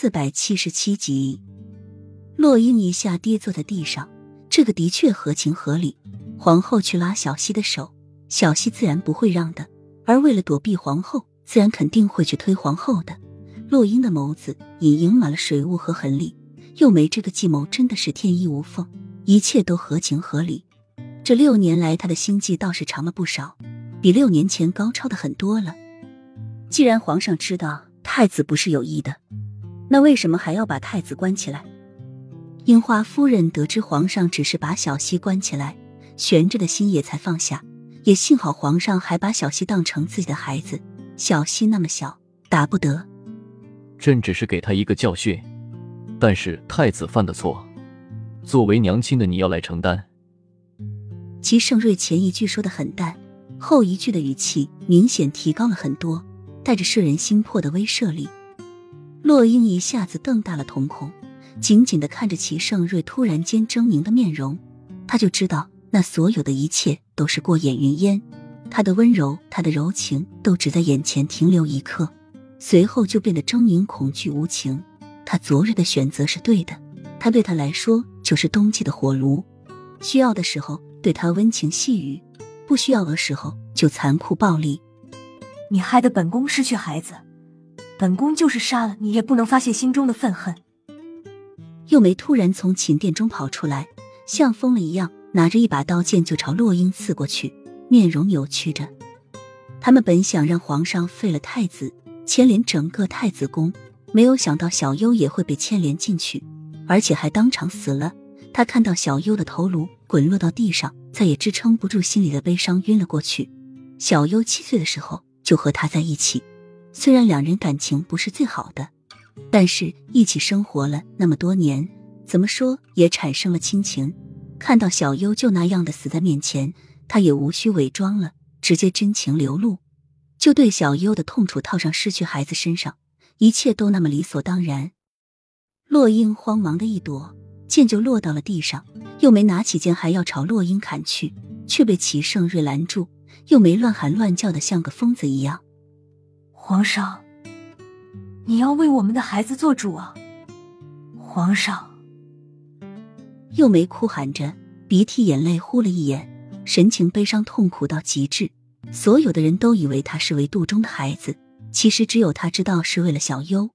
四百七十七集，洛英一下跌坐在地上，这个的确合情合理。皇后去拉小溪的手，小溪自然不会让的。而为了躲避皇后，自然肯定会去推皇后的。洛英的眸子已盈满了水雾和狠戾，又梅这个计谋真的是天衣无缝，一切都合情合理。这六年来，他的心计倒是长了不少，比六年前高超的很多了。既然皇上知道太子不是有意的，那为什么还要把太子关起来？樱花夫人得知皇上只是把小溪关起来，悬着的心也才放下。也幸好皇上还把小溪当成自己的孩子，小溪那么小，打不得。朕只是给他一个教训，但是太子犯的错，作为娘亲的你要来承担。齐盛瑞前一句说的很淡，后一句的语气明显提高了很多。带着摄人心魄的威慑力，洛英一下子瞪大了瞳孔，紧紧的看着齐盛瑞突然间狰狞的面容，他就知道那所有的一切都是过眼云烟，他的温柔，他的柔情，都只在眼前停留一刻，随后就变得狰狞、恐惧、无情。他昨日的选择是对的，他对他来说就是冬季的火炉，需要的时候对他温情细语，不需要的时候就残酷暴力。你害得本宫失去孩子，本宫就是杀了你也不能发泄心中的愤恨。幼梅突然从寝殿中跑出来，像疯了一样，拿着一把刀剑就朝洛英刺过去，面容扭曲着。他们本想让皇上废了太子，牵连整个太子宫，没有想到小优也会被牵连进去，而且还当场死了。他看到小优的头颅滚落到地上，再也支撑不住心里的悲伤，晕了过去。小优七岁的时候。就和他在一起，虽然两人感情不是最好的，但是一起生活了那么多年，怎么说也产生了亲情。看到小优就那样的死在面前，他也无需伪装了，直接真情流露，就对小优的痛楚套上失去孩子身上，一切都那么理所当然。洛英慌忙的一躲，剑就落到了地上，又没拿起剑还要朝洛英砍去，却被齐盛瑞拦住。又没乱喊乱叫的，像个疯子一样。皇上，你要为我们的孩子做主啊！皇上，又梅哭喊着，鼻涕眼泪呼了一眼，神情悲伤痛苦到极致。所有的人都以为他是为肚中的孩子，其实只有他知道是为了小优。